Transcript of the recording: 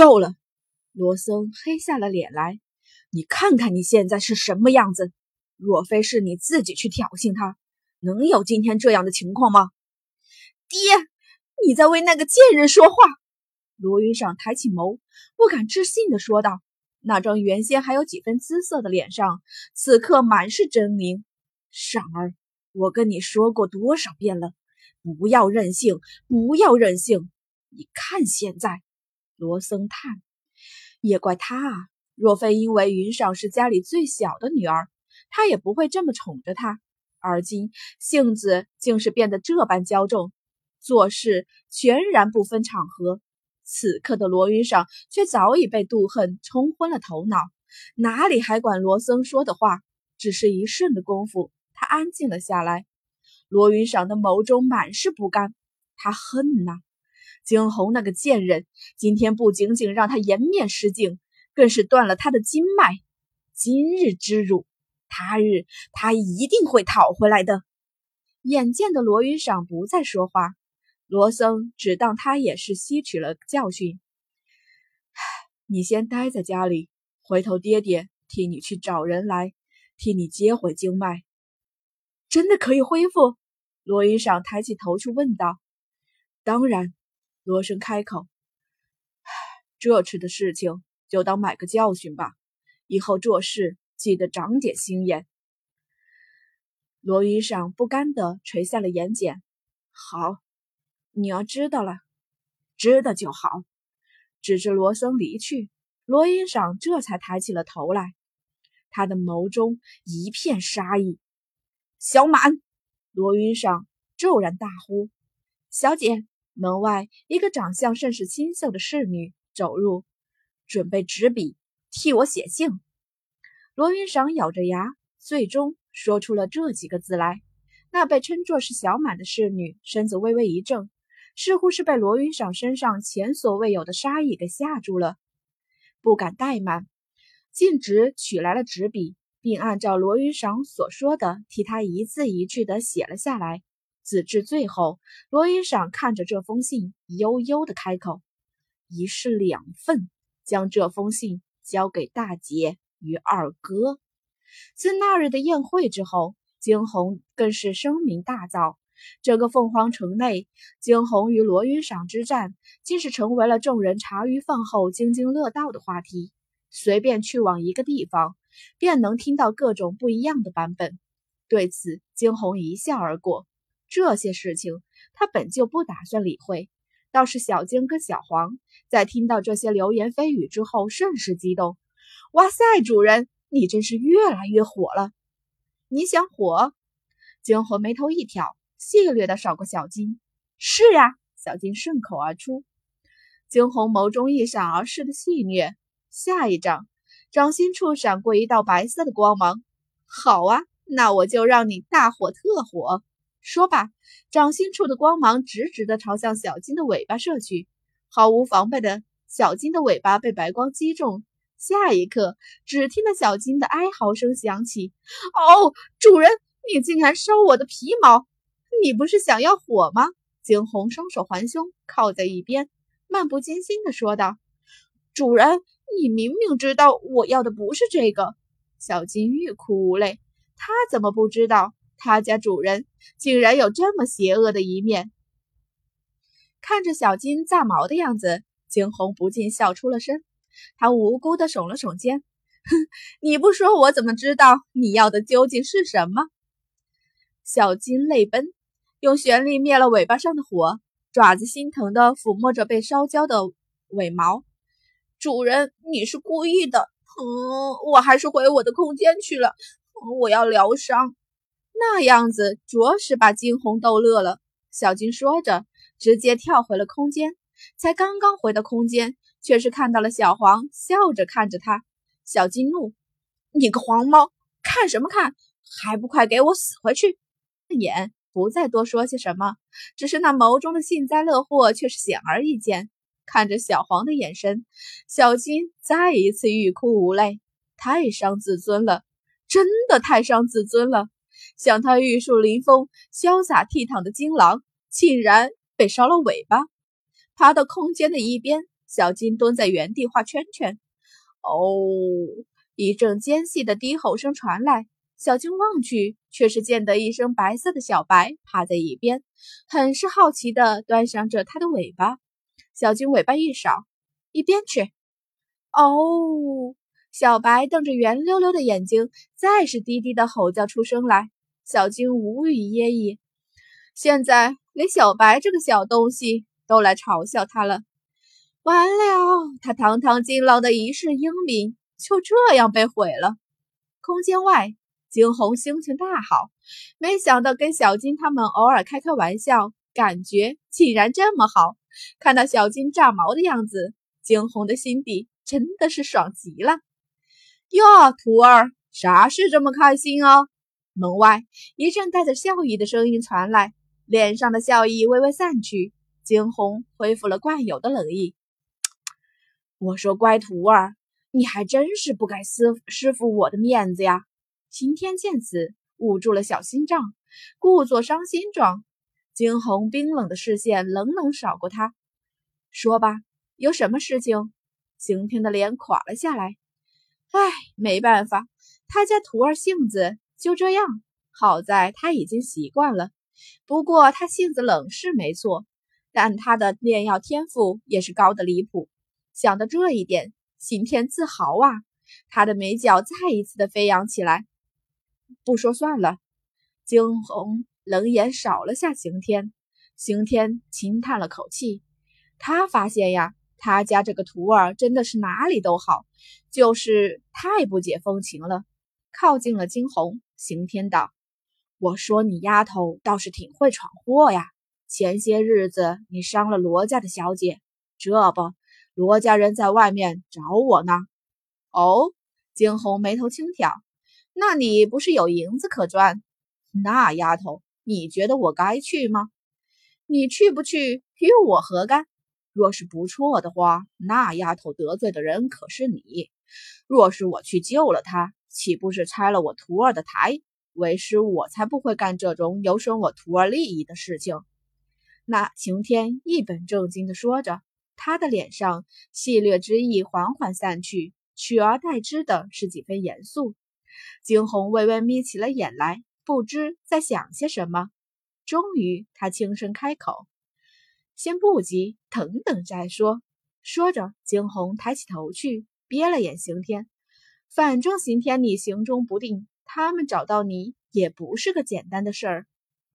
够了！罗森黑下了脸来。你看看你现在是什么样子？若非是你自己去挑衅他，能有今天这样的情况吗？爹，你在为那个贱人说话！罗云裳抬起眸，不敢置信的说道。那张原先还有几分姿色的脸上，此刻满是狰狞。赏儿，我跟你说过多少遍了，不要任性，不要任性！你看现在，罗僧叹，也怪他啊！若非因为云裳是家里最小的女儿，他也不会这么宠着她。而今性子竟是变得这般骄纵，做事全然不分场合。此刻的罗云裳却早已被妒恨冲昏了头脑，哪里还管罗僧说的话？只是一瞬的功夫，他安静了下来。罗云裳的眸中满是不甘，他恨呐！惊鸿那个贱人，今天不仅仅让他颜面失尽，更是断了他的经脉。今日之辱，他日他一定会讨回来的。眼见的罗云裳不再说话。罗僧只当他也是吸取了教训。你先待在家里，回头爹爹替你去找人来，替你接回经脉。真的可以恢复？罗云裳抬起头去问道。当然，罗生开口。这次的事情就当买个教训吧，以后做事记得长点心眼。罗云裳不甘地垂下了眼睑。好。你要知道了，知道就好。指着罗森离去，罗云裳这才抬起了头来，他的眸中一片杀意。小满，罗云裳骤然大呼：“小姐！”门外一个长相甚是清秀的侍女走入，准备纸笔替我写信。罗云裳咬着牙，最终说出了这几个字来。那被称作是小满的侍女身子微微一震。似乎是被罗云裳身上前所未有的杀意给吓住了，不敢怠慢，径直取来了纸笔，并按照罗云裳所说的，替他一字一句的写了下来。字至最后，罗云赏看着这封信，悠悠的开口：“一式两份，将这封信交给大姐与二哥。”自那日的宴会之后，惊鸿更是声名大噪。整个凤凰城内，惊鸿与罗云赏之战，竟是成为了众人茶余饭后津津乐道的话题。随便去往一个地方，便能听到各种不一样的版本。对此，惊鸿一笑而过。这些事情，他本就不打算理会。倒是小晶跟小黄，在听到这些流言蜚语之后，甚是激动。哇塞，主人，你真是越来越火了！你想火？惊鸿眉头一挑。戏谑的扫过小金，是呀，小金顺口而出。惊鸿眸中一闪而逝的戏谑，下一掌，掌心处闪过一道白色的光芒。好啊，那我就让你大火特火。说罢，掌心处的光芒直直的朝向小金的尾巴射去。毫无防备的小金的尾巴被白光击中，下一刻，只听得小金的哀嚎声响起：“哦，主人，你竟然烧我的皮毛！”你不是想要火吗？惊鸿双手环胸，靠在一边，漫不经心地说道：“主人，你明明知道我要的不是这个。”小金欲哭无泪，他怎么不知道他家主人竟然有这么邪恶的一面？看着小金炸毛的样子，惊鸿不禁笑出了声。他无辜地耸了耸肩：“哼，你不说我怎么知道你要的究竟是什么？”小金泪奔。用旋力灭了尾巴上的火，爪子心疼的抚摸着被烧焦的尾毛。主人，你是故意的。嗯，我还是回我的空间去了。我要疗伤。那样子着实把惊鸿逗乐了。小金说着，直接跳回了空间。才刚刚回到空间，却是看到了小黄笑着看着他。小金怒：“你个黄猫，看什么看？还不快给我死回去！”眼。不再多说些什么，只是那眸中的幸灾乐祸却是显而易见。看着小黄的眼神，小金再一次欲哭无泪，太伤自尊了，真的太伤自尊了。像他玉树临风、潇洒倜傥的金狼，竟然被烧了尾巴。爬到空间的一边，小金蹲在原地画圈圈。哦，一阵尖细的低吼声传来。小金望去，却是见得一身白色的小白趴在一边，很是好奇地端详着它的尾巴。小金尾巴一扫，一边去。哦，小白瞪着圆溜溜的眼睛，再是低低的吼叫出声来。小金无语噎抑，现在连小白这个小东西都来嘲笑他了。完了，他堂堂金狼的一世英名就这样被毁了。空间外。惊鸿心情大好，没想到跟小金他们偶尔开开玩笑，感觉竟然这么好。看到小金炸毛的样子，惊鸿的心底真的是爽极了。哟，徒儿，啥事这么开心啊？门外一阵带着笑意的声音传来，脸上的笑意微微散去，惊鸿恢复了惯有的冷意。我说，乖徒儿，你还真是不给师师傅我的面子呀！刑天见此，捂住了小心脏，故作伤心状。惊鸿冰冷的视线冷冷扫过他，说吧，有什么事情？刑天的脸垮了下来。唉，没办法，他家徒儿性子就这样。好在他已经习惯了。不过他性子冷是没错，但他的炼药天赋也是高的离谱。想到这一点，刑天自豪啊！他的眉角再一次的飞扬起来。不说算了。惊鸿冷眼扫了下刑天，刑天轻叹了口气。他发现呀，他家这个徒儿真的是哪里都好，就是太不解风情了。靠近了惊鸿，刑天道：“我说你丫头倒是挺会闯祸呀。前些日子你伤了罗家的小姐，这不，罗家人在外面找我呢。”哦，惊鸿眉头轻挑。那你不是有银子可赚？那丫头，你觉得我该去吗？你去不去与我何干？若是不错的话，那丫头得罪的人可是你。若是我去救了她，岂不是拆了我徒儿的台？为师我才不会干这种有损我徒儿利益的事情。那晴天一本正经地说着，他的脸上戏谑之意缓缓散去，取而代之的是几分严肃。惊鸿微微眯起了眼来，不知在想些什么。终于，他轻声开口：“先不急，等等再说。”说着，惊鸿抬起头去，瞥了眼刑天。反正刑天你行踪不定，他们找到你也不是个简单的事儿。